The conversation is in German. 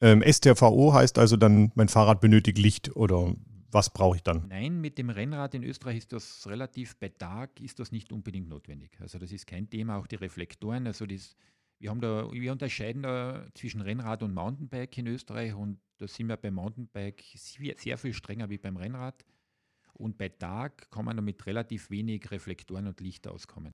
Ähm, STVO heißt also dann, mein Fahrrad benötigt Licht oder was brauche ich dann? Nein, mit dem Rennrad in Österreich ist das relativ bei Tag ist das nicht unbedingt notwendig. Also das ist kein Thema, auch die Reflektoren. Also das, wir, haben da, wir unterscheiden da zwischen Rennrad und Mountainbike in Österreich und da sind wir beim Mountainbike sehr viel strenger wie beim Rennrad. Und bei Tag kann man damit mit relativ wenig Reflektoren und Licht auskommen.